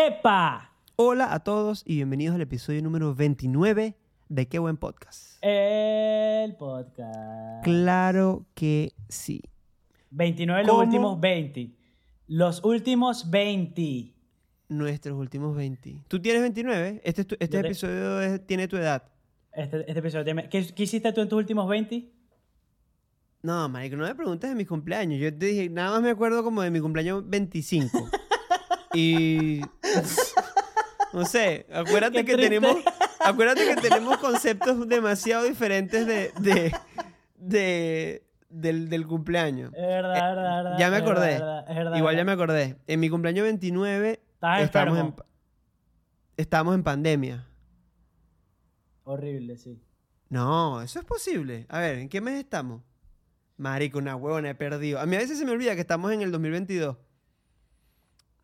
¡Epa! Hola a todos y bienvenidos al episodio número 29 de Qué Buen Podcast. El podcast. Claro que sí. 29 los ¿Cómo? últimos 20. Los últimos 20. Nuestros últimos 20. ¿Tú tienes 29? Este, este te- episodio es- tiene tu edad. Este, este episodio. tiene- ¿Qué, qué hiciste tú en tus últimos 20? No, marico, no me preguntes de mi cumpleaños. Yo te dije, nada más me acuerdo como de mi cumpleaños 25. y... No sé, acuérdate Qué que triste. tenemos... Acuérdate que tenemos conceptos demasiado diferentes de... de, de- del, del cumpleaños. Es verdad, Eh, es verdad, verdad. ya me acordé. es verdad, es verdad, Igual ya me acordé. En mi cumpleaños 29 Estabas estábamos en, estábamos en pandemia. Horrible, sí. No, eso es posible. A ver, ¿en qué mes estamos? Marico, una huevona, he perdido. A mí a veces se me olvida que estamos en el 2022.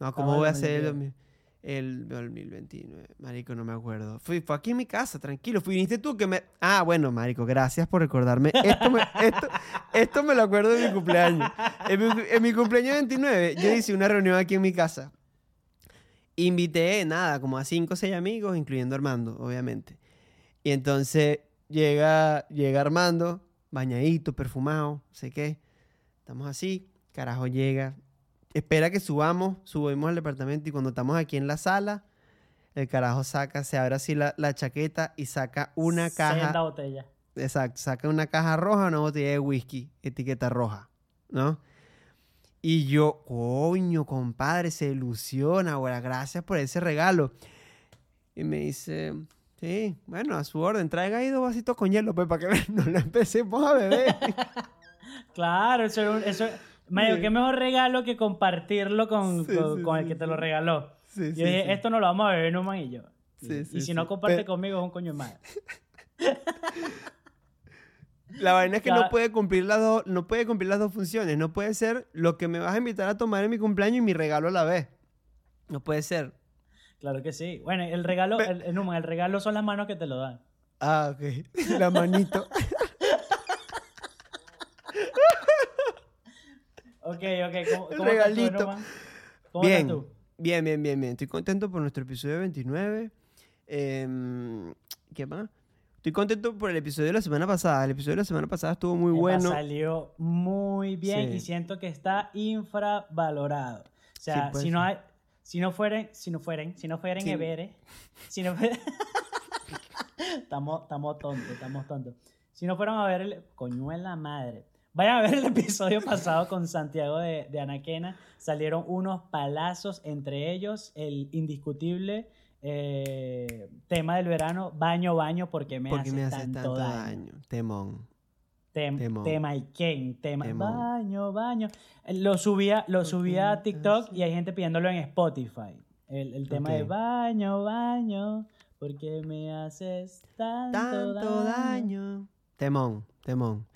No, ¿cómo Estamos voy a hacer el, 2022. 2000 el 2029? Marico, no me acuerdo. Fui, fue aquí en mi casa, tranquilo. Fui, viniste tú que me... Ah, bueno, Marico, gracias por recordarme. Esto me, esto, esto me lo acuerdo de mi cumpleaños. En mi, cumpleaños 29, yo hice una reunión aquí en mi casa. Invité, nada, como a cinco o seis amigos, incluyendo Armando, obviamente. Y entonces llega, llega Armando, bañadito, perfumado, sé qué. Estamos así, carajo llega. Espera que subamos, subimos al departamento y cuando estamos aquí en la sala, el carajo saca, se abre así la, la chaqueta y saca una Senda caja. botella. Exacto, saca una caja roja, una botella de whisky, etiqueta roja, ¿no? Y yo, coño, compadre, se ilusiona, ahora gracias por ese regalo. Y me dice, sí, bueno, a su orden, traiga ahí dos vasitos con hielo, pues, para que no lo empecemos a beber. Claro, eso, eso Mario, qué mejor regalo que compartirlo con, Sí, con, sí, con el que te lo regaló. Yo dije, esto no lo vamos a beber Numan y yo. Y, si no comparte Pero- conmigo es un coño más. La vaina es que no puede cumplir las dos, no puede cumplir las dos funciones. No puede ser lo que me vas a invitar a tomar en mi cumpleaños y mi regalo a la vez. No puede ser. Claro que sí. Bueno, el regalo, Pe- el, el, Numan, el regalo son las manos que te lo dan. Ah, ok. La manito. Ok, ok. ¿Cómo, El cómo tú, regalito. Numan? ¿Cómo bien, tú? bien, bien, bien, bien. Estoy contento por nuestro episodio 29. Em, ¿Qué más? Estoy contento por el episodio de la semana pasada. El episodio de la semana pasada estuvo muy bueno. Salió muy bien Sí. y siento que está infravalorado. O sea, Sí, puede si no hay, si no fueren, si no fueren, si no fueren Sí. Everest, si no fueren, estamos, estamos tontos, estamos tontos. Si no fueron a ver el, coño en la madre. Vayan a ver el episodio pasado con Santiago de, de Anaquena. Salieron unos palazos, entre ellos el indiscutible eh, tema del verano, baño, baño, porque me, porque hace, me hace tanto, tanto daño. daño. Temón. Tem- Temón. tema y Ken, tema. Temón. Baño, baño. Eh, Lo subía, lo subía a TikTok y hay gente pidiéndolo en Spotify. El, el tema de baño, baño, porque me haces tanto, Tanto daño. daño. Temón, temón.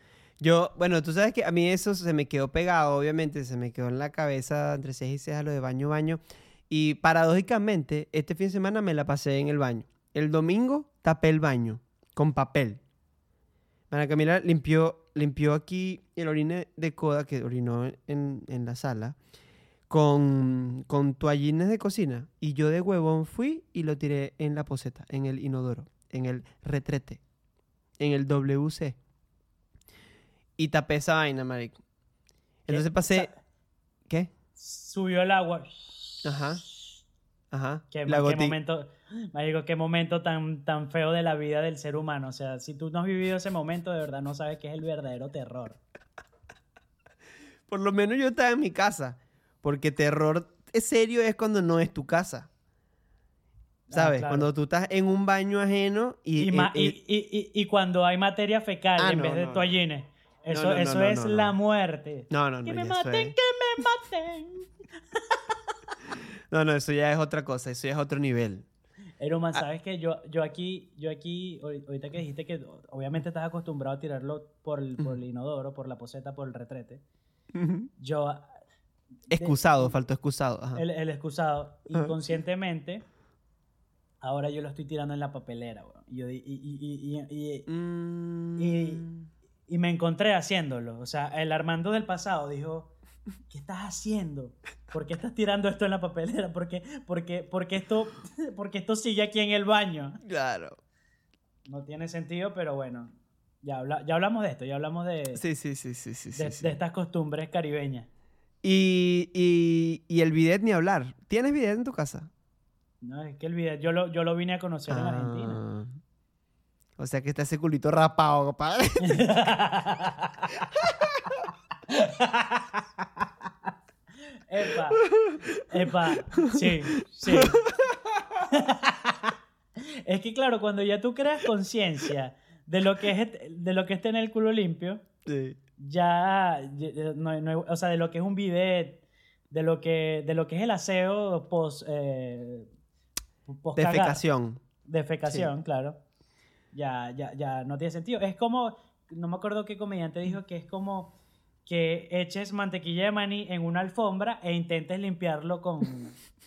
Yo, bueno, tú sabes que a mí eso se me quedó pegado, obviamente, se me quedó en la cabeza entre ceja y ceja lo de baño, baño. Y paradójicamente, este fin de semana me la pasé en el baño. El domingo tapé el baño con papel. Ana Camila limpió, limpió aquí el orine de coda que orinó en, en la sala con, con toallines de cocina. Y yo de huevón fui y lo tiré en la poseta, en el inodoro, en el retrete, en el WC. Y tapé esa vaina, marico. Entonces pasé... ¿Qué? Subió el agua. Ajá. Ajá. Qué, La qué momento, marico, qué momento tan, tan feo de la vida del ser humano. O sea, si tú no has vivido ese momento, de verdad no sabes qué es el verdadero terror. Por lo menos yo estaba en mi casa. Porque terror es serio es cuando no es tu casa. ¿Sabes? claro. Cuando tú estás en un baño ajeno y... Y, eh, y, y- y- y cuando hay materia fecal Ah, en no, vez de no. toallines. Eso, no, no, eso no, es no, no. la muerte. No, no, no. que me maten, es- que me maten. No, no, eso ya es otra cosa, eso ya es otro nivel. Eruman, Ah. sabes que yo, yo aquí, yo aquí, ahori- ahorita que dijiste que obviamente estás acostumbrado a tirarlo por el, por el inodoro, por la poseta, por el retrete. Yo, Excusado, faltó excusado. ajá. el, el excusado, inconscientemente, ahora yo lo estoy tirando en la papelera, weón. Y, yo di- y, y, y, y, y- Mm. Y- me encontré haciéndolo. O sea, el Armando del pasado dijo, ¿qué estás haciendo? ¿Por qué estás tirando esto en la papelera? ¿Por qué, por qué- por qué esto, porque esto sigue aquí en el baño? Claro. No tiene sentido, pero bueno. Ya, habla- ya hablamos de esto, ya hablamos de, Sí, sí, sí, sí, sí. de, sí. de estas costumbres caribeñas. Y, y, y el bidet ni hablar. ¿Tienes bidet en tu casa? No, es que el video, yo lo, yo lo vine a conocer en Argentina. O sea que está ese culito rapado, compadre. Epa, epa, sí, sí. es que claro, cuando ya tú creas conciencia de lo que es de lo que es tener el culo limpio, Sí. ya, no, o sea, de lo que es un bidet, de lo que de lo que es el aseo post eh, post Defecación. defecación, claro. Ya, ya, ya no tiene sentido. Es como, no me acuerdo qué comediante dijo que es como que eches mantequilla de maní en una alfombra e intentes limpiarlo con,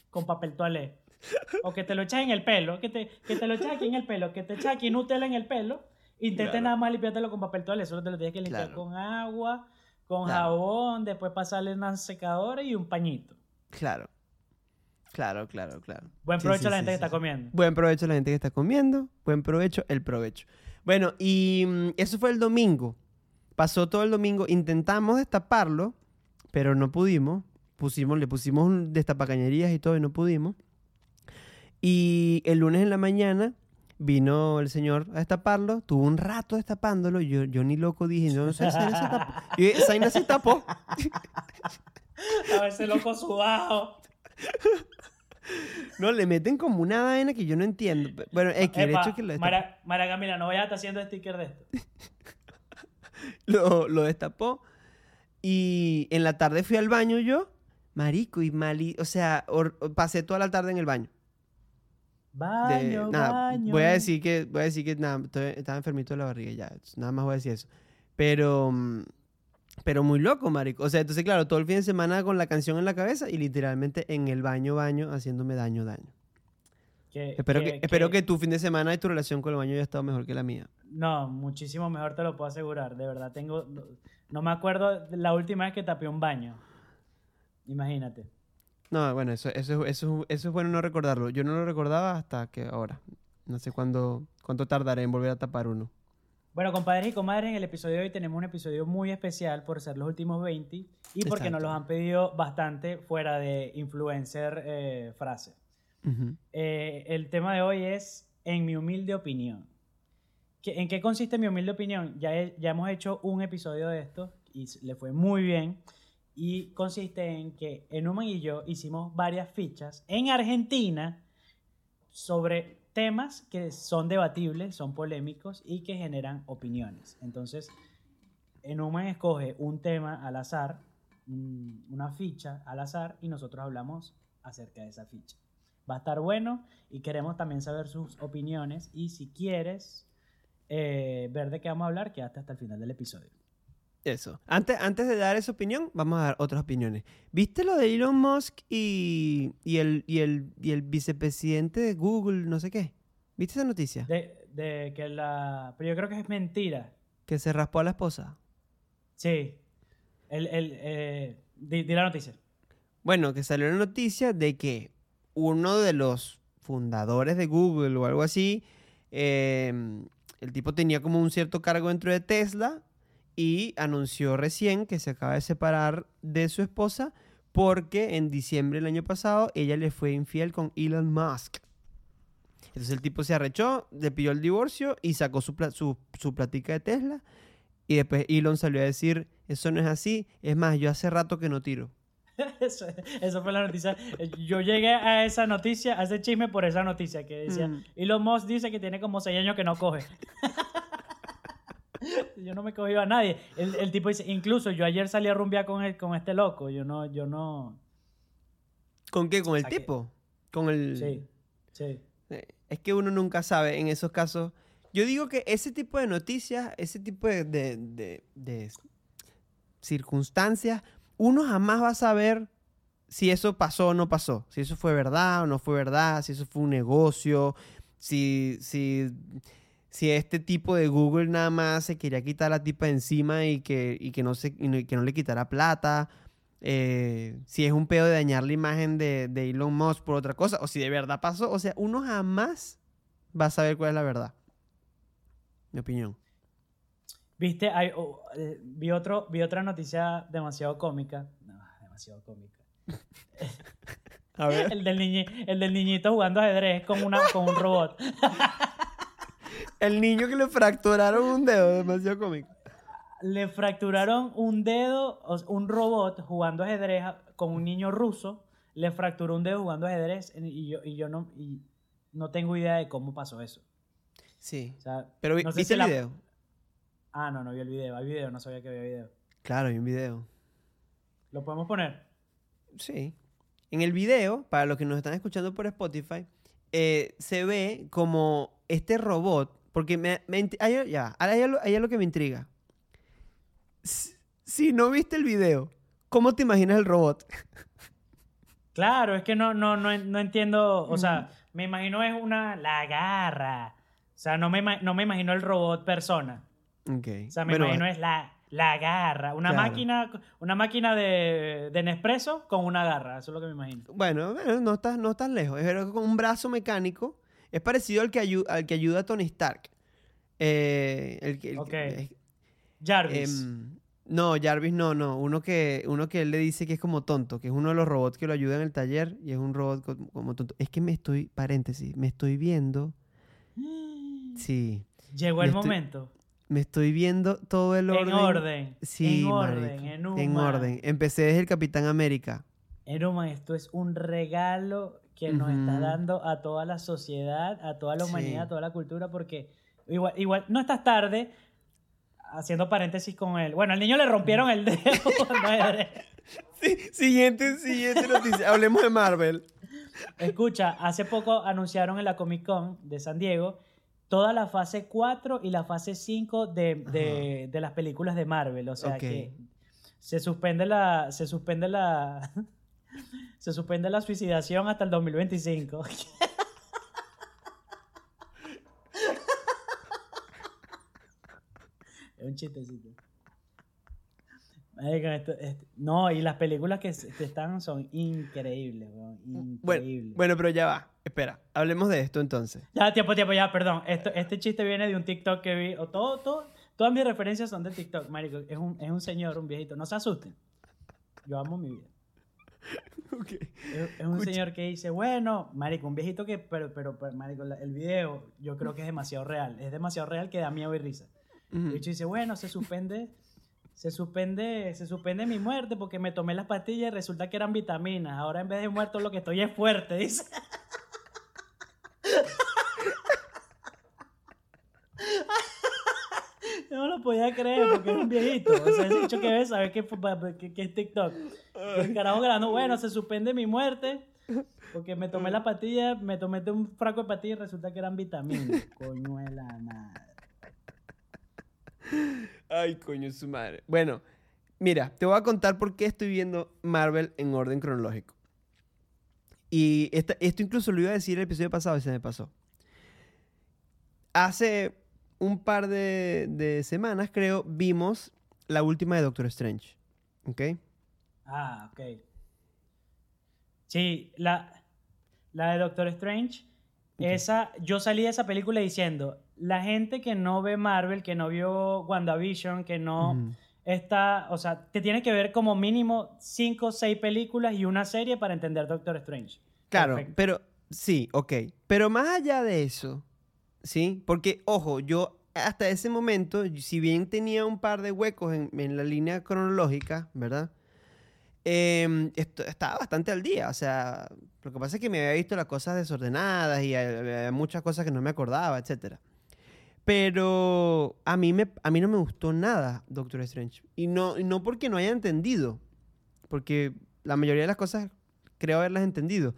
con papel toalé. O que te lo echas en el pelo, que te, que te lo echas aquí en el pelo, que te echas aquí Nutella en el pelo, intentes Claro. nada más limpiártelo con papel toalé, solo te lo tienes que limpiar Claro. con agua, con Claro. jabón, después pasarle una secadora y un pañito. Claro. Claro, claro, claro. Buen provecho sí, a la sí, gente que está comiendo. Buen provecho a la gente que está comiendo. Buen provecho, el provecho. Bueno, y mm, eso fue el domingo. Pasó todo el domingo. Intentamos destaparlo, pero no pudimos. Pusimos, le pusimos destapacañerías y todo y no pudimos. Y el lunes en la mañana vino el señor a destaparlo. Tuvo un rato destapándolo. Yo, yo ni loco dije, no, no sé, se tapó. Y esa vaina se tapó. A veces loco sudado. No, le meten como una vaina que yo no entiendo. Bueno, es que el hecho que lo, destap- Mara, Mara Camila, no vayas a estar haciendo sticker de esto. lo, lo destapó. Y en la tarde fui al baño yo, marico, y mali, o sea, pasé toda la tarde en el baño. De- Baño, nada, baño. voy a decir que, voy a decir que nada, estoy- estaba enfermito de la barriga ya, nada más voy a decir eso. Pero, mm, pero muy loco, marico. O sea, entonces claro, todo el fin de semana con la canción en la cabeza y literalmente en el baño, baño, haciéndome daño, daño. Que- Espero que, que- espero que- tu fin de semana y tu relación con el baño haya estado mejor que la mía. No, muchísimo mejor te lo puedo asegurar. De verdad, tengo. No, me acuerdo la última vez que tapé un baño. Imagínate. No, bueno, eso, eso, eso, eso es bueno no recordarlo. Yo no lo recordaba hasta que ahora. No sé cuándo, cuánto tardaré en volver a tapar uno. Bueno, compadres y comadres, en el episodio de hoy tenemos un episodio muy especial por ser los últimos 20 y porque nos Exacto. los han pedido bastante fuera de influencer eh, frase. Ujú. Eh, el tema de hoy es, en mi humilde opinión. ¿Qué- ¿En qué consiste mi humilde opinión? Ya, he- ya hemos hecho un episodio de esto y le fue muy bien. Y consiste en que Enuman y yo hicimos varias fichas en Argentina sobre temas que son debatibles, son polémicos y que generan opiniones. Entonces, Enuman escoge un tema al azar, un- una ficha al azar, y nosotros hablamos acerca de esa ficha. Va a estar bueno y queremos también saber sus opiniones. Y si quieres eh, ver de qué vamos a hablar, quédate hasta el final del episodio. Eso. Antes, antes de dar esa opinión, vamos a dar otras opiniones. ¿Viste lo de Elon Musk y, y, el, y, el, y el vicepresidente de Google, no sé qué? ¿Viste esa noticia? De, de que la... Pero yo creo que es mentira. Que se raspó a la esposa. Sí. El, el, eh, di, di la noticia. Bueno, que salió la noticia de que uno de los fundadores de Google o algo así, eh, el tipo tenía como un cierto cargo dentro de Tesla y anunció recién que se acaba de separar de su esposa porque en diciembre del año pasado ella le fue infiel con Elon Musk. Entonces el tipo se arrechó, le pidió el divorcio y sacó su, pla- su, su platica de Tesla. Y después Elon salió a decir, eso no es así, es más, yo hace rato que no tiro. Eso, eso fue la noticia. Yo llegué a esa noticia, a ese chisme por esa noticia que decía, Mm. Elon Musk dice que tiene como seis años que no coge. yo no me cogí a nadie. El, el tipo dice, incluso yo ayer salí a rumbear con, el- con este loco. Yo no, yo no... ¿Con qué? ¿Con el tipo? Con el... Sí, sí. Eh, Es que uno nunca sabe en esos casos. Yo digo que ese tipo de noticias, ese tipo de, de- de- de circunstancias, uno jamás va a saber si eso pasó o no pasó. Si eso fue verdad o no fue verdad, si eso fue un negocio, si, si, si este tipo de Google nada más se quería quitar a la tipa encima y que, y que, no, se, y que no le quitara plata. eh, si es un pedo de dañar la imagen de, de Elon Musk por otra cosa, o si de verdad pasó. O sea, uno jamás va a saber cuál es la verdad. Mi opinión. Viste, Hay- oh, eh, vi, otro, vi otra noticia demasiado cómica. No, demasiado cómica. A ver. El del, niñi- el del niñito jugando ajedrez con, una, con un robot. El niño que le fracturaron un dedo, demasiado cómico. Le fracturaron un dedo, un robot jugando ajedrez con un niño ruso. Le fracturó un dedo jugando ajedrez y yo, y yo no, y no tengo idea de cómo pasó eso. Sí. O sea, Pero vi- no sé ¿viste si el la- video? Ah, no, no vi el video. Hay video, no sabía que había video. Claro, hay un video. ¿Lo podemos poner? Sí. En el video, para los que nos están escuchando por Spotify, eh, se ve como este robot, porque me, me hay, ya, hay algo, hay algo que me intriga. Si, si no viste el video, ¿cómo te imaginas el robot? Claro, es que no, no, no, no entiendo. O sea, me imagino es una. La garra. O sea, no me, no me imagino el robot persona. Ok. O sea, me Bueno, imagino es la, la garra. Una Claro. máquina, una máquina de, de Nespresso con una garra. Eso es lo que me imagino. Bueno, bueno, no estás, no estás lejos. Es con un brazo mecánico. Es parecido al que, ayu- al que ayuda a Tony Stark. Eh, el Jarvis. Em, no, Jarvis no, no. Uno que, uno que él le dice que es como tonto, que es uno de los robots que lo ayuda en el taller y es un robot co- como tonto. Es que me estoy, paréntesis, me estoy viendo. Sí, Llegó el estoy- momento. me estoy viendo todo el orden. En orden. Sí, en orden. En, en orden. Empecé desde el Capitán América. Enuma, esto es un regalo que nos está dando a toda la sociedad, a toda la humanidad, Sí. a toda la cultura, porque igual, igual no estás tarde, haciendo paréntesis con él. Bueno, al niño le rompieron el dedo. Sí, siguiente, siguiente noticia. Hablemos de Marvel. Escucha, hace poco anunciaron en la Comic Con de San Diego toda la fase 4 y la fase 5 de, de- de las películas de Marvel. O sea que se suspende la. Se suspende la. Se suspende la suicidación hasta el 2025. es un chistecito. Marico, esto- esto- no, y las películas que están son increíbles, Bueno, increíbles. bueno, pero ya va. Espera, hablemos de esto entonces. Ya, tiempo, tiempo, ya, perdón. Esto, este chiste viene de un TikTok que vi. O todo, todo, todas mis referencias son de TikTok, marico. Es un, es un señor, un viejito. No se asusten. Yo amo mi vida. Ok. Es, es un señor que dice, bueno, marico, un viejito que, pero, pero, pero, marico, la- el video yo creo que es demasiado real. Es demasiado real que da miedo y risa. El Ujú. bicho dice, bueno, se suspende, se suspende, se suspende mi muerte porque me tomé las pastillas y resulta que eran vitaminas. Ahora en vez de muerto lo que estoy es fuerte, dice. Yo no lo podía creer porque es un viejito. O sea, ese bicho que ve sabe que, que, que es TikTok. Y el carajo grabando, bueno, se suspende mi muerte porque me tomé la pastilla, me tomé un fraco de pastillas y resulta que eran vitaminas. Coño de la madre. Ay, coño, su madre. Bueno, mira, te voy a contar por qué estoy viendo Marvel en orden cronológico. Y esta- esto incluso lo iba a decir el episodio pasado y se me pasó. Hace un par de, de semanas, creo, vimos la última de Doctor Strange. ¿Ok? Ah, ok. Sí, la, la de Doctor Strange, esa, yo salí de esa película diciendo, la gente que no ve Marvel, que no vio WandaVision, que no está, o sea, te tiene que ver como mínimo cinco o seis películas y una serie para entender Doctor Strange. Claro, Perfecto. pero sí, ok. Pero más allá de eso, ¿sí? Porque, ojo, yo hasta ese momento, si bien tenía un par de huecos en, la línea cronológica, ¿verdad? Em, estaba bastante al día. O sea, lo que pasa es que me había visto las cosas desordenadas y había muchas cosas que no me acordaba, etc. Pero a mí, me, a mí no me gustó nada Doctor Strange. Y no, y no porque no haya entendido. Porque la mayoría de las cosas creo haberlas entendido.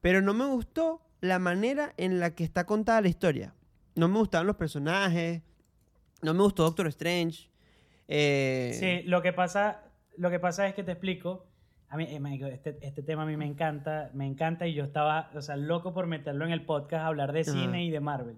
Pero no me gustó la manera en la que está contada la historia. No me gustaban los personajes. No me gustó Doctor Strange. eh, Sí, lo que pasa, lo que pasa es que te explico. A mí, eh, este, este tema a mí me encanta, me encanta y yo estaba, o sea, loco por meterlo en el podcast, hablar de cine y de Marvel.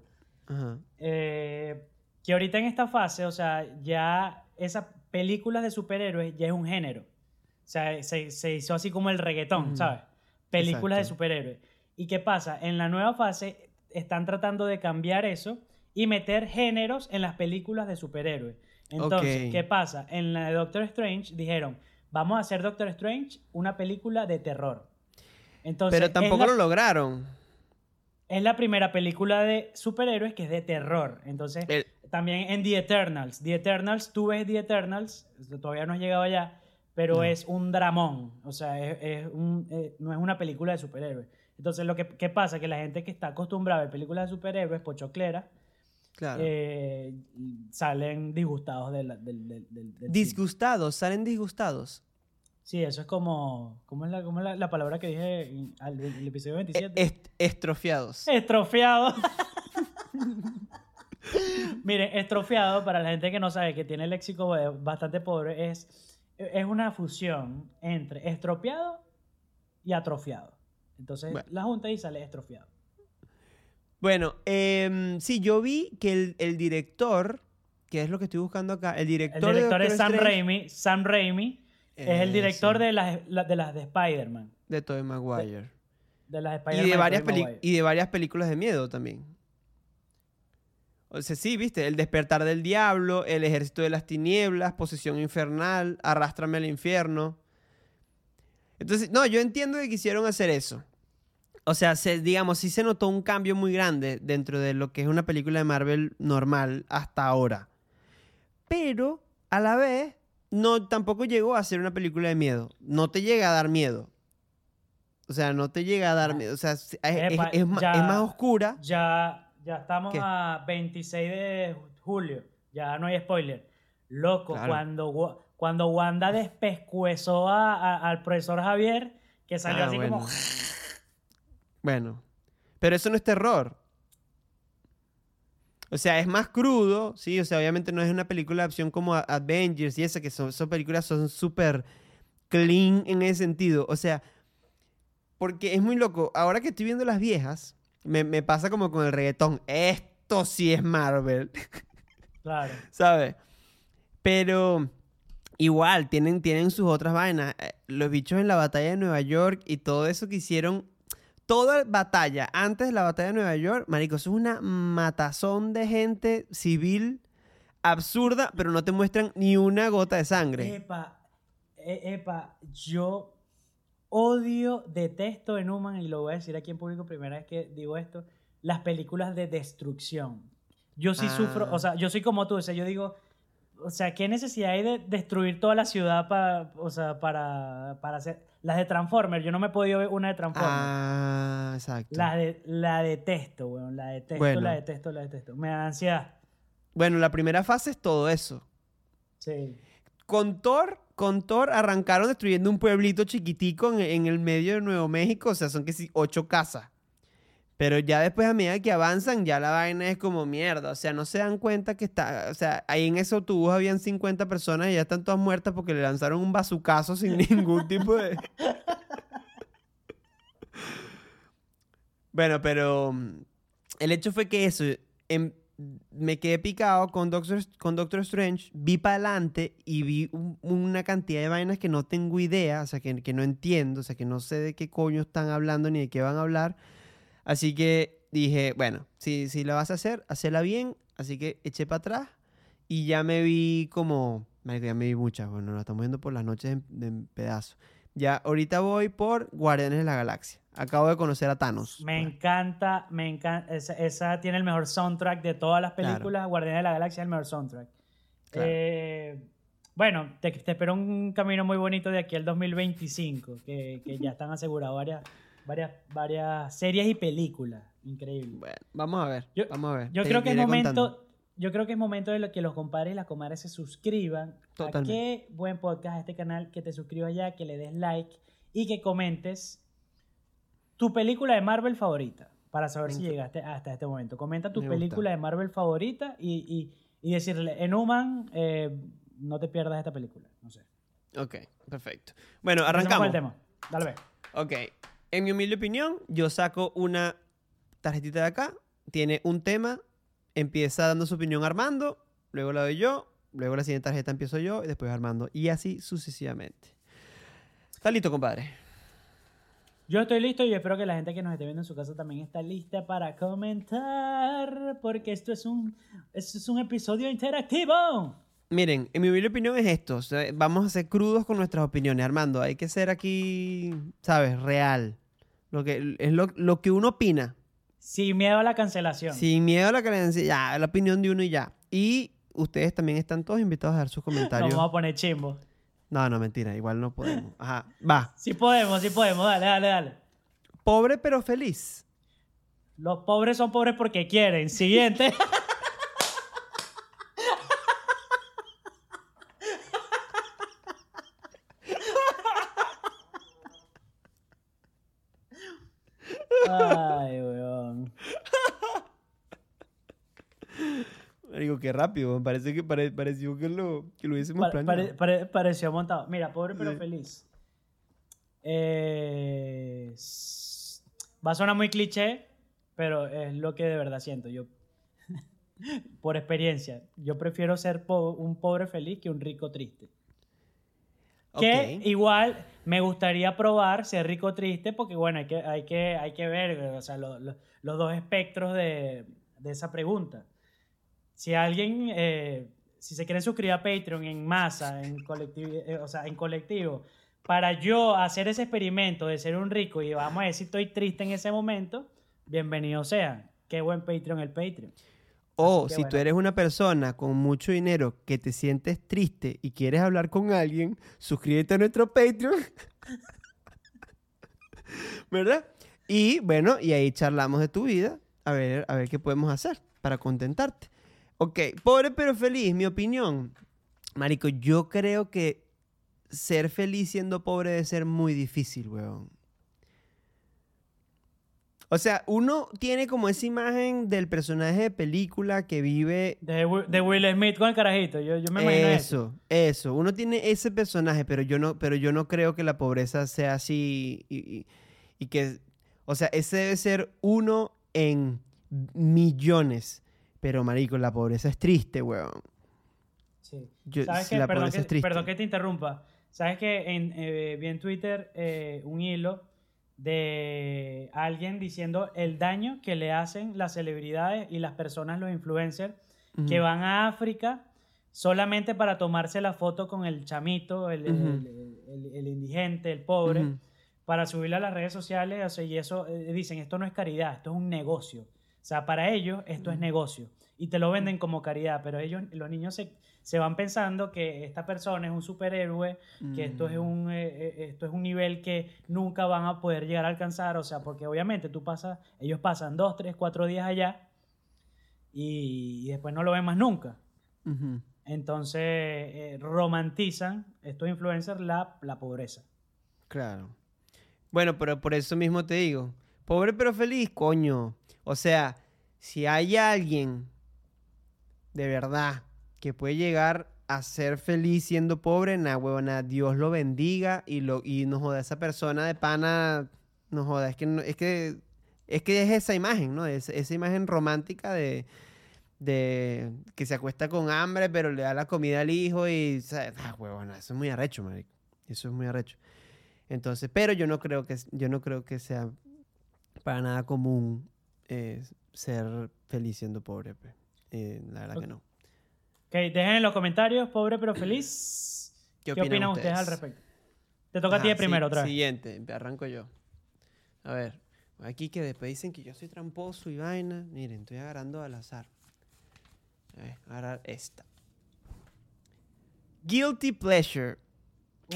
Eh, que ahorita en esta fase, o sea, ya esas películas de superhéroes ya es un género. O sea, se, se hizo así como el reggaetón. ¿sabes? Películas de superhéroes. ¿Y qué pasa? En la nueva fase están tratando de cambiar eso y meter géneros en las películas de superhéroes. Entonces. ¿qué pasa? En la de Doctor Strange dijeron, vamos a hacer Doctor Strange una película de terror. Entonces, Pero tampoco la- lo lograron. es la primera película de superhéroes que es de terror. Entonces, El- también en The Eternals. The Eternals, tú ves The Eternals, todavía no has llegado allá, pero No. es un dramón. O sea, es, es un- eh, no es una película de superhéroes. Entonces, lo que ¿qué pasa? Que la gente que está acostumbrada a ver películas de superhéroes, pochoclera, Claro. eh, salen disgustados del, del, del, del- del cine. disgustados, salen disgustados. Sí, eso es como... ¿Cómo es la, cómo es la, la palabra que dije en al- en el episodio E- 27? est- estrofiados. Estrofiado. Mire, estrofiado, para la gente que no sabe, que tiene el léxico bastante pobre, es, es una fusión entre estropeado y atrofiado. Entonces, Bueno. la junta y sale estrofiado. Bueno, em, sí, yo vi que el, el director, que es lo que estoy buscando acá, el director, El de director es Sam Strange- Raimi. Sam Raimi es el director de las, la- de las de Spider-Man. de Tobey Maguire. De las de Y Spider-Man. de, varias Maguire. y de varias películas de miedo también. O sea, sí, viste, El despertar del diablo, El ejército de las tinieblas, Posesión infernal, Arrástrame al infierno. Entonces, no, yo entiendo que quisieron hacer eso. O sea, se, digamos, sí se notó un cambio muy grande dentro de lo que es una película de Marvel normal hasta ahora. Pero, a la vez, no, tampoco llegó a ser una película de miedo. No te llega a dar miedo. O sea, no te llega a dar miedo. O sea, es, Epa, ya- es más oscura. Ya, ya estamos ¿Qué? a 26 de julio. Ya no hay spoiler. Loco, Claro. cuando, cuando Wanda despescuezó a- a- al profesor Javier, que salió Ah, así bueno. como... Bueno, pero eso no es terror. O sea, es más crudo, sí, o sea, obviamente no es una película de acción como Avengers y esa, que son, son películas son súper clean en ese sentido. O sea, porque es muy loco. Ahora que estoy viendo las viejas, me, me pasa como con el reggaetón. Esto sí es Marvel, Claro. ¿sabes? Pero igual, tienen, tienen sus otras vainas. Eh, Los bichos en la batalla de Nueva York y todo eso que hicieron. Toda batalla antes de la batalla de Nueva York, marico, eso es una matazón de gente civil absurda, pero no te muestran ni una gota de sangre. Epa, e- epa, yo odio, detesto en Human, y lo voy a decir aquí en público primera vez que digo esto, las películas de destrucción. Yo sí sufro, Ah. o sea, yo soy como tú, o sea, yo digo, o sea, ¿qué necesidad hay de destruir toda la ciudad para, o sea, para, para hacer... Las de Transformers, yo no me he podido ver una de Transformers. Ah, exacto. La, de, la detesto, weón, la detesto, Bueno. la detesto, la detesto. Me da ansiedad. Bueno, la primera fase es todo eso. Sí. Con Thor, con Thor arrancaron destruyendo un pueblito chiquitico en, en el medio de Nuevo México, o sea, son que sí, ocho casas. Pero ya después, a medida que avanzan, ya la vaina es como mierda. O sea, no se dan cuenta que está. O sea, ahí en ese autobús habían 50 personas y ya están todas muertas porque le lanzaron un bazucazo sin ningún tipo de. bueno, pero. mm, El hecho fue que eso. em, me quedé picado con Doctor, con Doctor Strange. Vi para adelante y vi un- una cantidad de vainas que no tengo idea. O sea, que, que no entiendo. O sea, que no sé de qué coño están hablando ni de qué van a hablar. Así que dije, bueno, si, si la vas a hacer, hacela bien. Así que eché para atrás y ya me vi como... marico, ya me vi muchas, bueno, la estamos viendo por las noches en, en pedazos. Ya, ahorita voy por Guardianes de la Galaxia. Acabo de conocer a Thanos. Me pues. encanta, me encanta. Esa, esa tiene el mejor soundtrack de todas las Claro. películas. Guardianes de la Galaxia es el mejor soundtrack. Claro. Eh, bueno, te, te espero un camino muy bonito de aquí al 2025, que, que ya están aseguradas varias, varias, varias series y películas. Increíble. Bueno, vamos a ver. Yo- vamos a ver. Yo te- creo que es momento, contando. yo creo que es momento de lo- que los compadres y las comadres se suscriban Totalmente. a qué buen podcast a este canal, que te suscribas ya, que le des like y que comentes tu película de Marvel favorita, para saber si llegaste hasta este momento. Comenta tu Me gusta. película de Marvel favorita y, y, y decirle, en Human, eh, no te pierdas esta película. No sé. Ok, perfecto. Bueno, arrancamos. el tema. Dale, ve. Ok. En mi humilde opinión, yo saco una tarjetita de acá, tiene un tema, empieza dando su opinión Armando, luego la doy yo, luego la siguiente tarjeta empiezo yo y después Armando. Y así sucesivamente. ¿Está listo, compadre? Yo estoy listo y espero que la gente que nos esté viendo en su casa también está lista para comentar, porque esto es un, esto es un episodio interactivo. Miren, en mi humilde opinión es esto. vamos a ser crudos con nuestras opiniones, Armando. Hay que ser aquí, ¿sabes? Real. Lo que, es lo, lo que uno opina. Sin miedo a la cancelación. Sin miedo a la creencia, ya, la opinión de uno y ya. Y ustedes también están todos invitados a dar sus comentarios. vamos a poner chimbo. No, no, mentira, igual no podemos. Ajá, va. Sí podemos, sí podemos. Dale, dale, dale. Pobre pero feliz. Los pobres son pobres porque quieren. Siguiente. Ay, weón. Digo, qué rápido. Parece que pare- pareció que lo, que lo hubiésemos Pare- planeado. pare- pare- pareció montado. Mira, pobre pero Sí. feliz. Eh, va a sonar muy cliché, pero es lo que de verdad siento. Yo, por experiencia, yo prefiero ser po- un pobre feliz que un rico triste. Que Ok. igual me gustaría probar ser rico triste porque, bueno, hay que, hay que, hay que ver o sea, lo- lo- los dos espectros de, de esa pregunta. Si alguien, eh, si se quiere suscribir a Patreon en masa, en colectivo, eh, o sea, en colectivo, para yo hacer ese experimento de ser un rico y vamos a decir estoy triste en ese momento, bienvenido sea. Qué buen Patreon el Patreon. O si tú eres una persona con mucho dinero que te sientes triste y quieres hablar con alguien, suscríbete a nuestro Patreon. ¿Verdad? Y bueno, y ahí charlamos de tu vida, a ver, a ver qué podemos hacer para contentarte. Ok, pobre pero feliz, mi opinión. Marico, yo creo que ser feliz siendo pobre debe ser muy difícil, weón. O sea, uno tiene como esa imagen del personaje de película que vive De, Wi- de Will Smith con el carajito, yo, yo me imagino eso. eso, eso. Uno tiene ese personaje, pero yo no, pero yo no creo que la pobreza sea así y, y- y que, o sea, ese debe ser uno en millones. Pero marico, la pobreza es triste, weón. Sí. Yo- ¿Sabes qué? la Perdón pobreza que, es triste. perdón que te interrumpa. ¿Sabes que en, eh, vi en Twitter eh, un hilo de alguien diciendo el daño que le hacen las celebridades y las personas, los influencers, que van a África solamente para tomarse la foto con el chamito, el, el- Ujú. el- el- el indigente, el pobre, para subirla a las redes sociales. o sea, y eso eh, dicen, esto no es caridad, esto es un negocio. O sea, para ellos esto es negocio. Y te lo venden como caridad, pero ellos, los niños se, se van pensando que esta persona es un superhéroe, que esto es Mm. un eh, eh, esto es un nivel que nunca van a poder llegar a alcanzar, o sea, porque obviamente tú pasas, ellos pasan dos, tres, cuatro días allá y, y después no lo ven más nunca. Entonces eh, romantizan estos influencers la, la pobreza. Claro. Bueno, pero por eso mismo te digo, pobre pero feliz, coño. O sea, si hay alguien de verdad que puede llegar a ser feliz siendo pobre, na huevona, Dios lo bendiga y lo y no joda esa persona de pana, no joda, es que es que es que es esa imagen, ¿no? Es, esa imagen romántica de de que se acuesta con hambre, pero le da la comida al hijo y, ah, huevona, eso es muy arrecho, marico. Eso es muy arrecho. Entonces, pero yo no creo que yo no creo que sea para nada común eh, ser feliz siendo pobre. Eh, la verdad que no. Ok, dejen en los comentarios, pobre pero feliz. ¿Qué ¿Qué, opinan ustedes? al respecto? Te toca a ti de primero sí, otra vez. Siguiente, arranco yo. A ver, aquí que después dicen que yo soy tramposo y vaina. Miren, estoy agarrando al azar. A ver, agarrar esta. Guilty pleasure.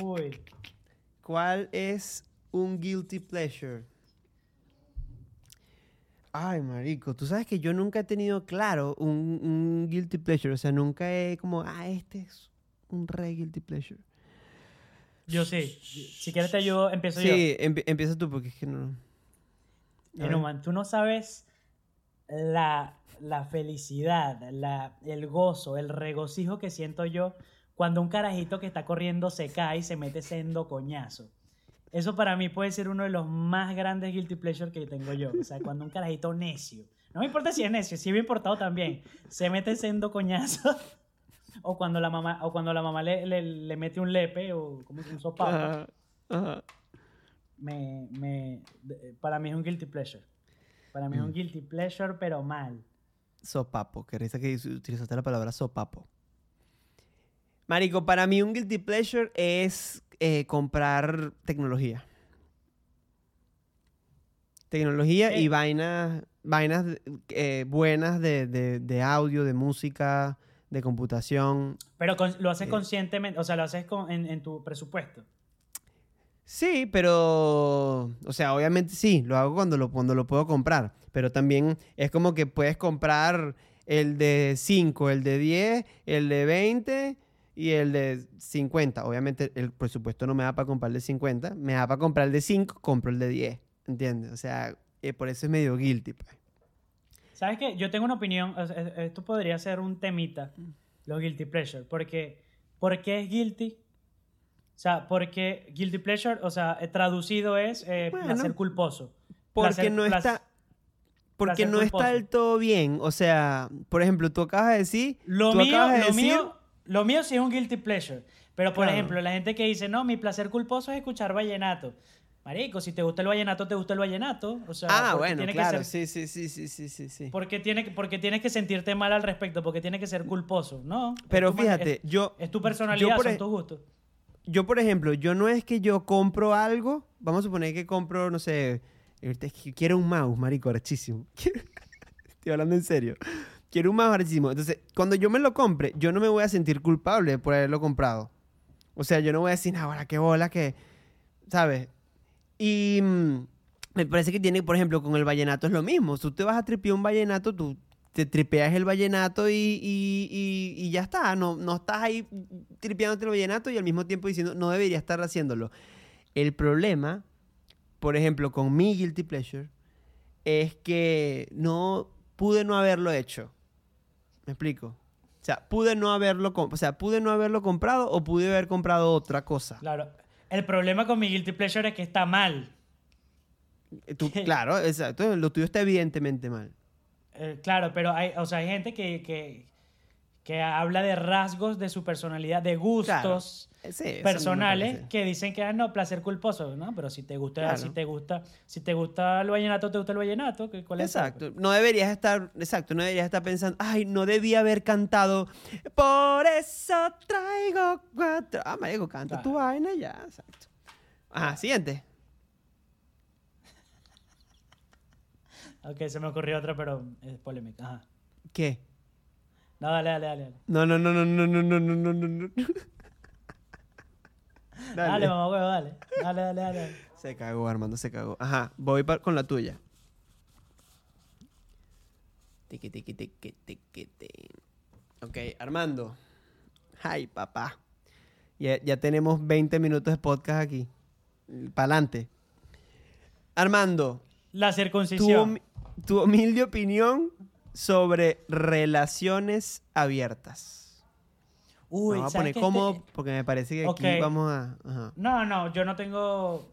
Uy, ¿Cuál es un guilty pleasure? Ay, marico, tú sabes que yo nunca he tenido claro un, un guilty pleasure. O sea, nunca he como, ah, este es un re guilty pleasure. yo sí. Si quieres te ayudo, empiezo yo. Sí, empie- empieza tú porque es que no. Ver. Enuman, tú no sabes la, la felicidad, la, el gozo, el regocijo que siento yo cuando un carajito que está corriendo se cae y se mete sendo coñazo. Eso para mí puede ser uno de los más grandes guilty pleasure que tengo yo. O sea, cuando un carajito necio, no me importa si es necio, si es bien portado también, se mete sendo coñazo. O cuando la mamá, o cuando la mamá le, le, le mete un lepe o como un sopapo. Me, me, para mí es un guilty pleasure. Para mí es un guilty pleasure, pero mal. Sopapo, que risa que utilizaste la palabra sopapo. Marico, para mí un guilty pleasure es eh, comprar tecnología. Tecnología y Eh. vainas, vainas eh, buenas de, de- de audio, de música, de computación. Pero con- lo haces conscientemente, o sea, lo haces con- en, en tu presupuesto. Sí, pero, o sea, obviamente sí, lo hago cuando lo, cuando lo puedo comprar, pero también es como que puedes comprar el de 5, el de 10, el de 20 y el de 50. Obviamente el presupuesto no me da para comprar el de 50, me da para comprar el de 5, compro el de 10, ¿entiendes? O sea, eh, por eso es medio guilty. pues. ¿Sabes qué? Yo tengo una opinión, o sea, eh, esto podría ser un temita, los guilty pleasure, porque ¿por qué es guilty? O sea, porque guilty pleasure, o sea, eh, traducido es eh, Bueno. placer culposo. Porque Placer- no está... Porque no está del todo bien. O sea, por ejemplo, tú acabas de decir... Lo tú mío, acabas de lo, decir- mío, lo mío sí es un guilty pleasure. Pero, por Claro. ejemplo, la gente que dice, no, mi placer culposo es escuchar vallenato. Marico, si te gusta el vallenato, te gusta el vallenato. O sea, Ah, bueno, tiene claro, que ser, sí, sí, sí, sí, sí, sí, porque, tiene, que- porque tienes que sentirte mal al respecto, porque tiene que ser culposo, ¿no? Pero tu fíjate, es, yo... es tu personalidad, por son tus gustos. yo, por ejemplo, yo no es que yo compro algo, vamos a suponer que compro, no sé, ahorita es que quiero un mouse, marico, arrechísimo. Estoy hablando en serio. Quiero un mouse arrechísimo. Entonces, cuando yo me lo compre, yo no me voy a sentir culpable por haberlo comprado. O sea, yo no voy a decir, ahora qué bola que, ¿sabes? Y mm, me parece que tiene, por ejemplo, con el vallenato es lo mismo. Si tú te vas a tripear un vallenato, tú te tripeas el vallenato y, y- y- y ya está. No, no estás ahí tripeándote el vallenato y al mismo tiempo diciendo, no debería estar haciéndolo. El problema, por ejemplo, con mi Guilty Pleasure, es que no pude no haberlo hecho. ¿Me explico? O sea, pude no haberlo, o sea, pude no haberlo comprado o pude haber comprado otra cosa. Claro. El problema con mi guilty pleasure es que está mal. Eh, tú- claro, exacto. Lo tuyo está evidentemente mal. Eh, claro, pero hay, o sea, hay gente que, que, que habla de rasgos de su personalidad, de gustos Eh, sí, personales que dicen que ah, no, placer culposo, ¿no? Pero si te gusta, Claro. si te gusta, si te gusta el vallenato, te gusta el vallenato, ¿qué- ¿cuál es el- Exacto. No deberías estar, exacto, no deberías estar pensando, ay, no debía haber cantado, por eso traigo cuatro. Ah, marico, canta tu Claro. vaina y ya, exacto. Ajá, siguiente. Ok, se me ocurrió otra, pero es polémica. Ajá. ¿Qué? No, dale, dale, dale. Dale, No, no, no, no, no, no, no, no, no, no, no. dale mamá huevo, dale. Dale, dale, dale. dale. Se cagó, Armando, se cagó. Ajá, voy pa- con la tuya. Tiqui, tiqui, tiqui, tiqui, ti. Ok, Armando. Ay, papá. Ya, ya tenemos 20 minutos de podcast aquí. Pa'lante. Armando, La tu, circuncisión. tu humilde opinión sobre relaciones abiertas. Uy, vamos a ¿sabes poner cómodo Este- porque me parece que aquí vamos a... ajá. No, no, yo no tengo.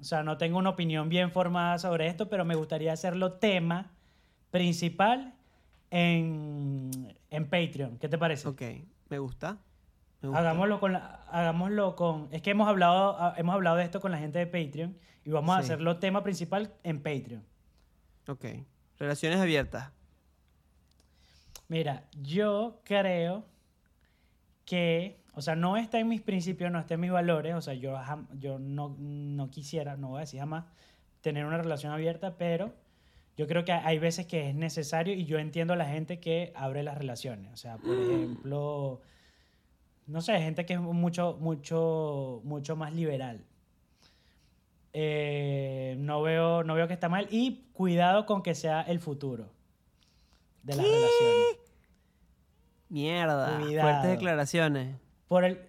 O sea, no tengo una opinión bien formada sobre esto, pero me gustaría hacerlo tema principal en, en Patreon. ¿Qué te parece? Ok, me gusta. me gusta. Hagámoslo con la- hagámoslo con. Es que hemos hablado, ah, hemos hablado de esto con la gente de Patreon y vamos a hacerlo tema principal en Patreon. Ok. Relaciones abiertas. Mira, yo creo que, o sea, no está en mis principios, no está en mis valores, o sea, yo, yo no, no quisiera, no voy a decir jamás, tener una relación abierta, pero yo creo que hay veces que es necesario y yo entiendo a la gente que abre las relaciones. O sea, por ejemplo, no sé, gente que es mucho, mucho, mucho más liberal. Eh, no, veo, no veo que está mal y cuidado con que sea el futuro de las relaciones. Mierda. Cuidado. Fuertes declaraciones. Por el,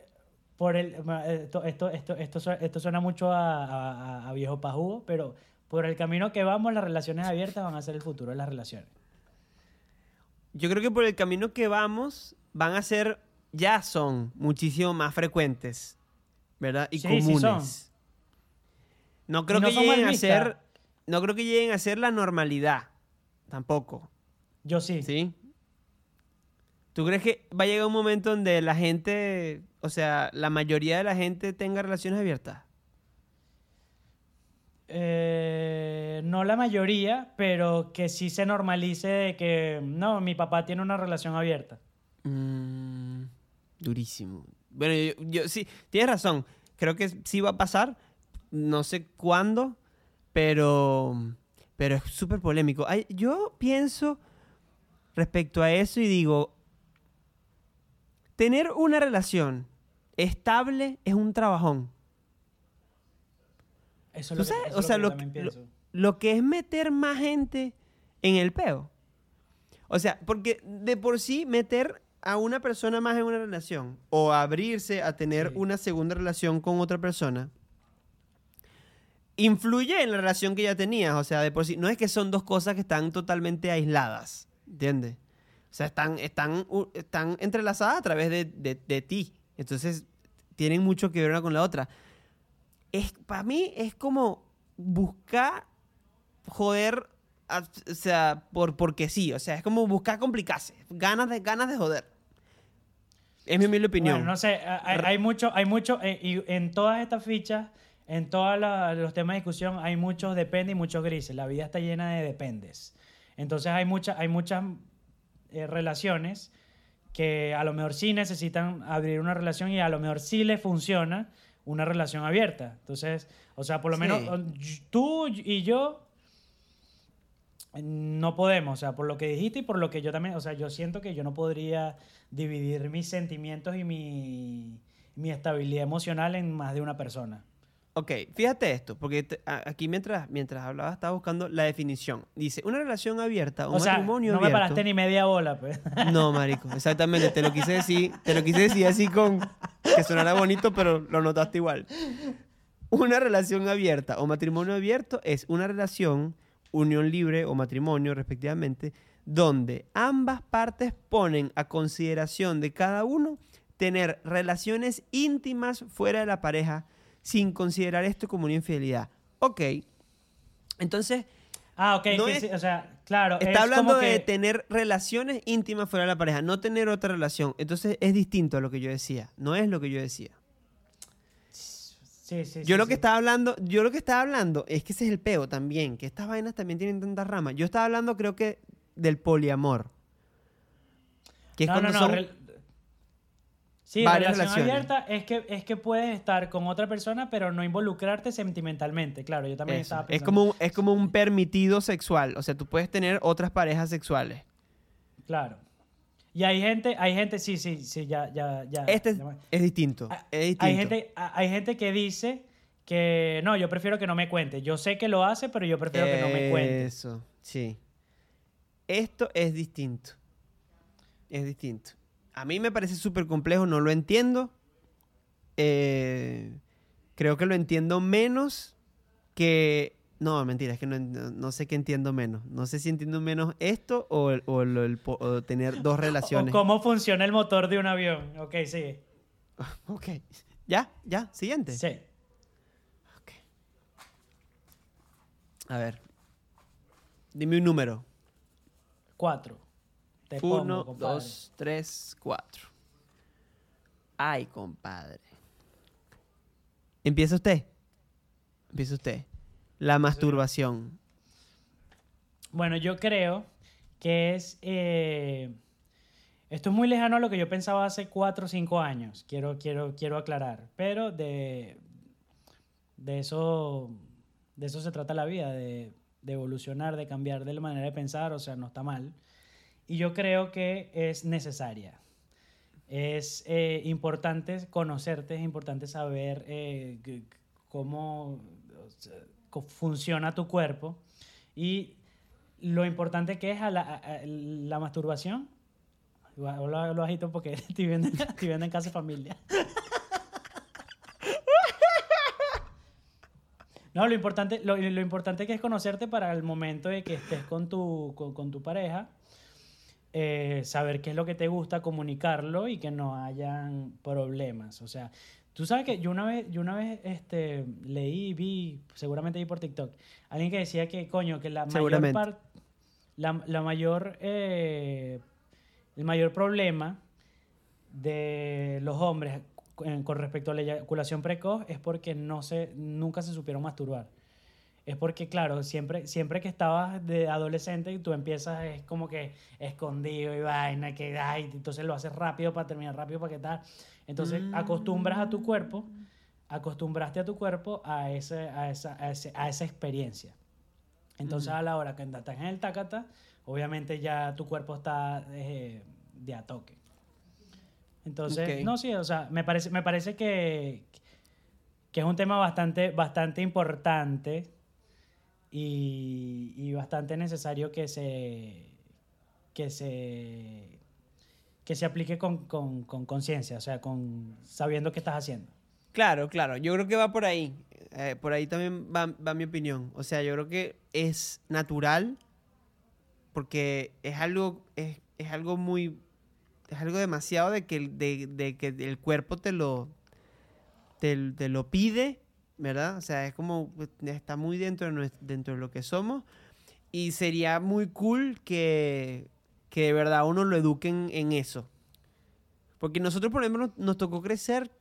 por el, esto, esto, esto, esto, su- esto suena mucho a, a- a viejo pajugo, pero por el camino que vamos, las relaciones abiertas van a ser el futuro de las relaciones. Yo creo que por el camino que vamos van a ser, ya son muchísimo más frecuentes, ¿verdad? Y Sí, sí comunes. son. No creo no que lleguen a ser, no creo que lleguen a ser la normalidad, tampoco, Yo sí. ¿sí? ¿Tú crees que va a llegar un momento donde la gente, o sea, la mayoría de la gente tenga relaciones abiertas? Eh, no la mayoría, pero que sí se normalice de que, no, mi papá tiene una relación abierta. Mm, durísimo. Bueno, yo, yo- sí, tienes razón. Creo que sí va a pasar. No sé cuándo, pero, pero es súper polémico. Ay, yo pienso respecto a eso y digo, tener una relación estable es un trabajón. Eso es ¿Tú lo que, O sea, lo que lo- que es meter más gente en el peo. O sea, porque de por sí meter a una persona más en una relación o abrirse a tener Sí. una segunda relación con otra persona influye en la relación que ya tenías. O sea, de por sí, no es que son dos cosas que están totalmente aisladas, ¿entiendes? O sea, están, están, están entrelazadas a través de, de- de ti. Entonces, tienen mucho que ver una con la otra. Es, para mí es como buscar joder, a- o sea, por, porque sí. O sea, es como buscar complicarse. Ganas de, ganas de joder. Es mi humilde opinión. Bueno, no sé, hay mucho, hay mucho, eh, y en todas estas fichas, en todos los temas de discusión, hay muchos depende y muchos grises. La vida está llena de dependes. Entonces hay, mucha, hay muchas eh, relaciones que a lo mejor sí necesitan abrir una relación y a lo mejor sí les funciona una relación abierta. Entonces, o sea, por lo Sí. menos tú y yo no podemos, o sea, por lo que dijiste y por lo que yo también, o sea, yo siento que yo no podría dividir mis sentimientos y mi, mi estabilidad emocional en más de una persona. Ok, fíjate esto, porque te- a- aquí mientras, mientras hablaba estaba buscando la definición. Dice, una relación abierta, un o sea, matrimonio no me abierto. paraste ni media bola, pues. No, marico, exactamente, te lo quise decir, te lo quise decir así con que sonara bonito, pero lo notaste igual. Una relación abierta o matrimonio abierto es una relación, unión libre o matrimonio respectivamente, donde ambas partes ponen a consideración de cada uno tener relaciones íntimas fuera de la pareja sin considerar esto como una infidelidad. Ok, entonces Ah, ok, No que es- sí, o sea, claro. Está es hablando como de que- tener relaciones íntimas fuera de la pareja, no tener otra relación. Entonces es distinto a lo que yo decía. No es lo que yo decía. Sí, sí, yo sí, lo que estaba hablando, yo lo que estaba hablando es que ese es el peo también, que estas vainas también tienen tantas ramas. Yo estaba hablando, creo que, del poliamor. Que es No, cuando no, no, son. Sí, varias relación relaciones. abierta es que, es que puedes estar con otra persona, pero no involucrarte sentimentalmente. Claro, yo también Eso. estaba Es pensando. como, un, es como un permitido sexual. O sea, tú puedes tener otras parejas sexuales. Claro. Y hay gente, hay gente, sí, sí, sí, ya, ya, ya. Este es, ya es distinto. Ah, Es distinto. Hay gente, hay gente que dice que no, yo prefiero que no me cuente. Yo sé que lo hace, pero yo prefiero que no me cuente. Eso, sí. Esto es distinto. Es distinto. A mí me parece súper complejo, no lo entiendo. Eh, creo que lo entiendo menos que... No, mentira, es que no, no- sé qué entiendo menos. No sé si entiendo menos esto o, el- o lo- el po- o tener dos O relaciones. cómo funciona el motor de un avión. Ok, sí. Ok. ¿Ya? ¿Ya? Siguiente. Sí. Ok. A ver. Dime un número. Cuatro. Te pongo, Uno, compadre. dos, tres, cuatro. Ay, compadre. Empieza usted. Empieza usted. La masturbación. Bueno, yo creo que es... eh, esto es muy lejano a lo que yo pensaba hace cuatro o cinco años. Quiero, quiero, quiero aclarar. Pero de, de, eso, de eso se trata la vida, de, de evolucionar, de cambiar de la manera de pensar. O sea, no está mal. Y yo creo que es necesaria. Es eh, importante conocerte, es importante saber eh, cómo funciona tu cuerpo y lo importante que es a la, a- la masturbación. Igual Lo, agito porque estoy viviendo, estoy viviendo en casa familia. No, lo importante, lo, lo importante que es conocerte para el momento de que estés con tu, con, con tu pareja, eh, saber qué es lo que te gusta, comunicarlo y que no hayan problemas. O sea, tú sabes que yo una vez, yo una vez este, leí, vi, seguramente vi por TikTok, alguien que decía que, coño, que la mayor parte, la, la mayor, eh, el mayor problema de los hombres con con respecto a la eyaculación precoz es porque no se, nunca se supieron masturbar. Es porque, claro, siempre, siempre que estabas de adolescente y tú empiezas, es como que escondido y vaina, que ay, entonces lo haces rápido para terminar rápido para que tal. Entonces acostumbras a tu cuerpo, acostumbraste a tu cuerpo a, ese, a, esa, a, ese- a esa experiencia. Entonces a la hora que estás en el tacata, obviamente ya tu cuerpo está eh, de a toque. Entonces, no, sí, o sea, me parece, me parece que, que es un tema bastante, bastante importante y, bastante necesario que se, que se, que se aplique con con- con conciencia, o sea, con, sabiendo qué estás haciendo. Claro, claro. Yo creo que va por ahí. Eh, por ahí también va, va mi opinión. O sea, yo creo que es natural porque es algo, es, es algo muy, es algo demasiado de que, de, de que el cuerpo te lo, te lo pide, ¿verdad? O sea, es como, pues, está muy dentro de, nues- dentro de lo que somos y sería muy cool que, que de verdad uno lo eduquen en eso. Porque nosotros, por ejemplo, nos, nos tocó crecer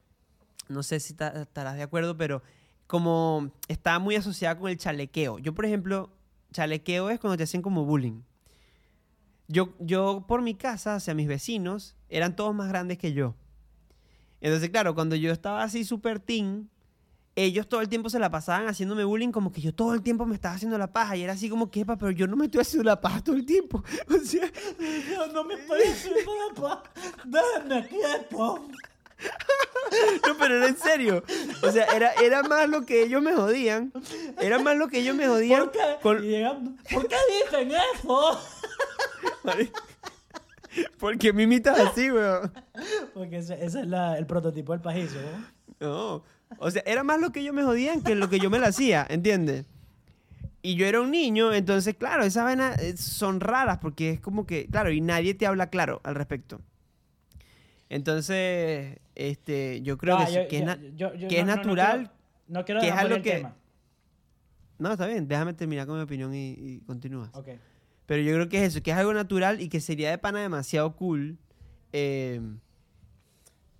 no sé si ta- estarás de acuerdo, pero como está muy asociada con el chalequeo. Yo, por ejemplo, chalequeo es cuando te hacen como bullying. Yo, yo por mi casa, sea, mis vecinos, eran todos más grandes que yo. Entonces, claro, cuando yo estaba así súper teen, ellos todo el tiempo se la pasaban haciéndome bullying, como que yo todo el tiempo me estaba haciendo la paja. Y era así como que, "Epa, pero yo no me estoy haciendo la paja todo el tiempo. O sea, no me parece papá, déjame quieto. No, pero era en serio. O sea, era, era más lo que ellos me jodían. Era más lo que ellos me jodían. ¿Por qué? con- ¿Por qué dicen eso? Porque me imitas así, weón. Porque ese, ese es la- el prototipo del pajizo, ¿no? No. O sea, era más lo que ellos me jodían que lo que yo me la hacía, ¿entiendes? Y yo era un niño, entonces, claro, esas vainas eh, son raras porque es como que, claro, y nadie te habla claro al respecto. Entonces, este, yo creo Ah, que, sí, yo- que es, yo- yo- que es no- no- no natural. quiero- No quiero que es algo el que- tema. No, está bien, déjame terminar con mi opinión y, y continúas. Ok. Pero yo creo que es eso, que es algo natural y que sería de pana demasiado cool. eh,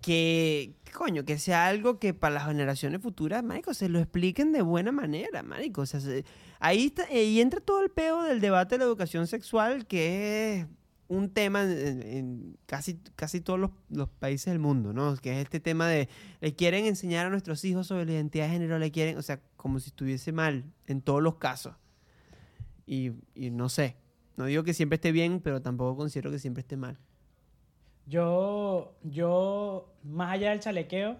que, coño, que sea algo que para las generaciones futuras, marico, se lo expliquen de buena manera, marico. O sea, se- ahí, está, entra todo el peo del debate de la educación sexual, que es un tema en, en casi, casi todos los, los países del mundo, ¿no? Que es este tema de, le quieren enseñar a nuestros hijos sobre la identidad de género, le quieren, o sea, como si estuviese mal en todos los casos. Y, y no sé, no digo que siempre esté bien, pero tampoco considero que siempre esté mal. Yo, yo, más allá del chalequeo,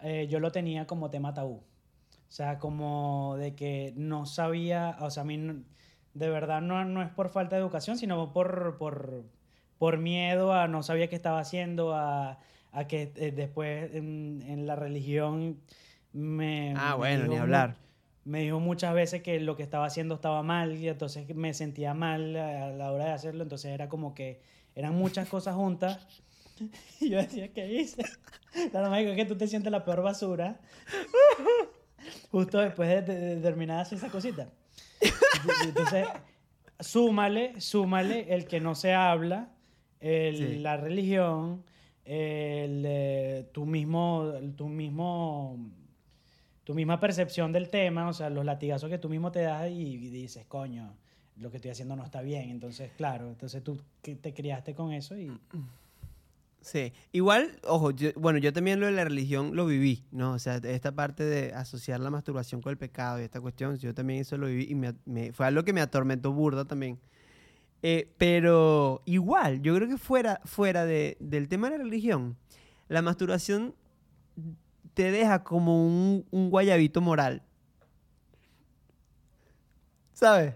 eh, yo lo tenía como tema tabú. O sea, como de que no sabía, o sea, a mí de verdad no, no es por falta de educación, sino por, por, por miedo a no sabía qué estaba haciendo, a, a que eh, después en, en la religión me... Ah, me bueno, ni dijo hablar. Me dijo muchas veces que lo que estaba haciendo estaba mal y entonces me sentía mal a la hora de hacerlo, entonces era como que eran muchas cosas juntas y yo decía, ¿qué hice? Claro, me dijo que tú te sientes la peor basura justo después de, de- de terminar de hacer esa cosita. Y- y Entonces, súmale, súmale el que no se habla, el- Sí. la religión, el, eh, tu mismo, tu mismo, tu misma percepción del tema, o sea, los latigazos que tú mismo te das y, y dices, coño, lo que estoy haciendo no está bien. Entonces, claro, entonces tú te criaste con eso y... Sí, igual, ojo, bueno, yo también lo de la religión lo viví, ¿no? O sea, esta parte de asociar la masturbación con el pecado y esta cuestión, yo también eso lo viví y fue algo que me atormentó burda también. Eh, pero igual, yo creo que fuera, fuera de- del tema de la religión, la masturbación te deja como un, un guayabito moral. ¿Sabes?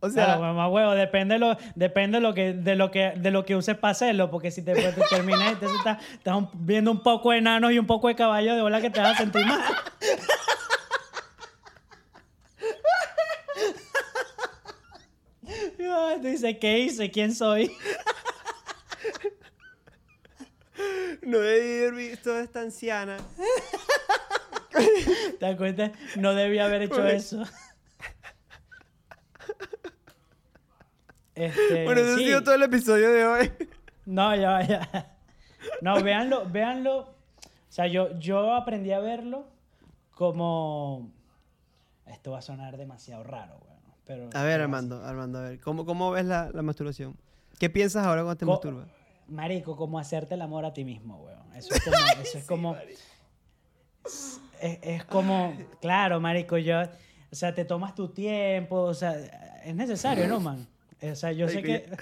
O sea, claro, mamá huevo, depende, lo, depende de lo que, de lo que, de lo que uses para hacerlo, porque si te, pues, te terminas, entonces estás, viendo un poco de enanos y un poco de caballo de bola que te vas a sentir mal. Dice, ¿qué hice? ¿Quién soy? No debí haber visto a esta anciana. ¿Te das cuenta? No debí haber hecho pues, eso. Este, Bueno, eso sí. ha sido todo el episodio de hoy. No, ya, ya. No, véanlo, véanlo. O sea, yo, yo aprendí a verlo como... Esto va a sonar demasiado raro, weón. Pero, A ver, Armando, Armando, a ver, ¿cómo, cómo ves la, la masturbación? ¿Qué piensas ahora cuando te Co- masturbas? Marico, como hacerte el amor a ti mismo, weón. Eso es como... Eso es como es, es como... Claro, marico, yo... O sea, te tomas tu tiempo, o sea, es necesario, ¿no, man? O sea, yo sé que...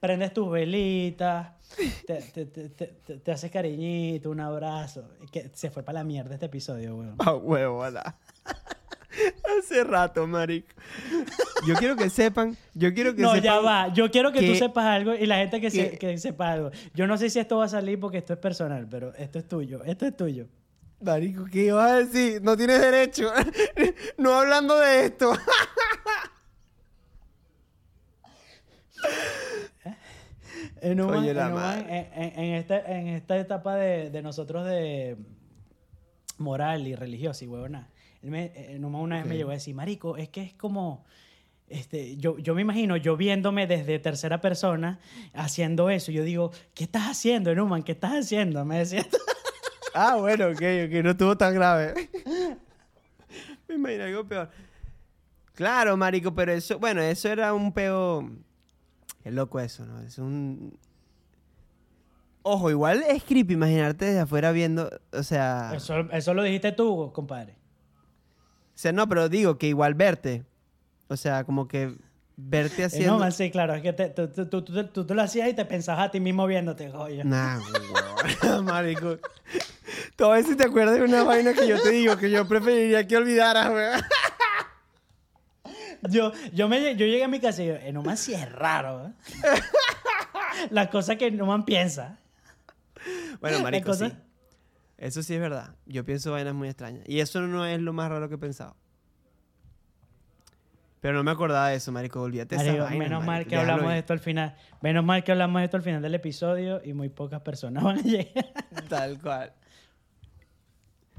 Prendes tus velitas, te, te, te, te, haces cariñito, un abrazo. Que se fue para la mierda este episodio, weón. Ah, huevo. Hace rato, marico. Yo quiero que sepan, yo quiero que No, sepan... ya va. Yo quiero que, tú que- sepas algo y la gente que, se- que- que sepa algo. Yo no sé si esto va a salir porque esto es personal, pero esto es tuyo. Esto es tuyo. Marico, ¿qué vas a decir? No tienes derecho. no hablando de esto. En, la en un- madre. en- esta, en esta etapa de, de nosotros de moral y religiosa y huevona, él me, eh, Numa una vez me llegó a decir, marico, es que es como... Este, yo, yo me imagino yo viéndome desde tercera persona haciendo eso. Yo digo, ¿qué estás haciendo, Numan? ¿Qué estás haciendo? Me decía. ah, bueno, ok, ok, no estuvo tan grave. Me imagino algo peor. Claro, marico, pero eso, bueno, eso era un peo... Qué loco eso, ¿no? Es un... Ojo, igual es creepy imaginarte desde afuera viendo, o sea... Eso, eso lo dijiste tú, compadre. O sea, no, pero digo que igual verte. O sea, como que verte Eh, haciendo... No, sí, claro. Es que te- tú, tú, tú, lo hacías y te pensabas a ti mismo viéndote, coño. Nah, huevón, marico. Tú a veces te acuerdas de una vaina que yo te digo que yo preferiría que olvidaras, weón. Yo, yo, me, yo llegué a mi casa y yo, eh, Numan sí es raro. ¿eh? Las cosas que Numan piensa. Bueno, marico, cosa- sí. Eso sí es verdad. Yo pienso vainas muy extrañas. Y eso no es lo más raro que he pensado. Pero no me acordaba de eso, marico. Olvídate Marico, vainas, menos mal que Déjalo hablamos de esto al final. Menos mal que hablamos de esto al final del episodio y muy pocas personas van a llegar. Tal cual.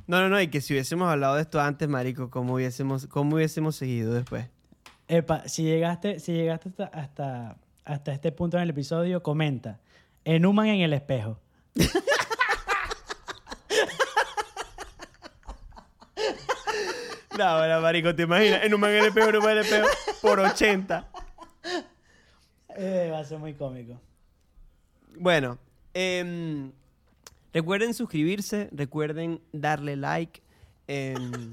No, no, no. Y que si hubiésemos hablado de esto antes, marico, ¿cómo hubiésemos, cómo hubiésemos seguido después? Epa, si llegaste, si llegaste hasta, hasta, hasta este punto en el episodio, comenta. Enuman en el espejo. No, bueno, marico, ¿te imaginas? En un man LP, en un man LP por 80. Eh, va a ser muy cómico. Bueno, em, recuerden suscribirse, recuerden darle like, em,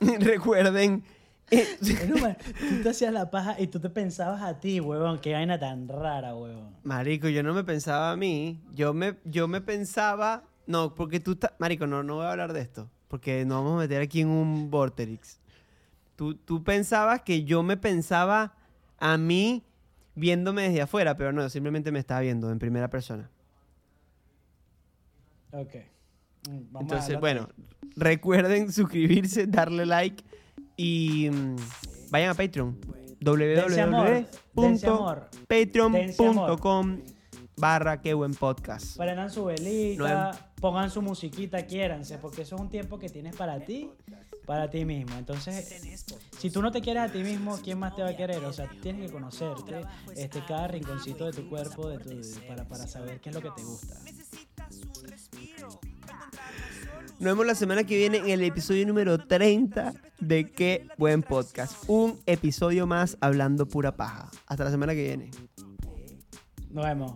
recuerden... tú te hacías la paja y tú te pensabas a ti, huevón. Qué vaina tan rara, huevón. Marico, yo no me pensaba a mí, yo me, yo me pensaba... No, porque tú estás... Marico, no, no voy a hablar de esto, porque nos vamos a meter aquí en un vortex. Tú, tú pensabas que yo me pensaba a mí viéndome desde afuera, pero no, simplemente me estaba viendo en primera persona. Ok. Mm, vamos Entonces, bueno, recuerden suscribirse, darle like y mm, vayan a Patreon. Www.patreon.com barra que buen podcast. Prendan su velita, No pongan su musiquita, quiéranse, porque eso es un tiempo que tienes para ti, para ti mismo. Entonces, si tú no te quieres a ti mismo, ¿quién más te va a querer? O sea, tienes que conocerte este, cada rinconcito de tu cuerpo de tu- para, para saber qué es lo que te gusta. Nos vemos la semana que viene en el episodio número 30 de Qué Buen Podcast. Un episodio más hablando pura paja. Hasta la semana que viene. Nos vemos.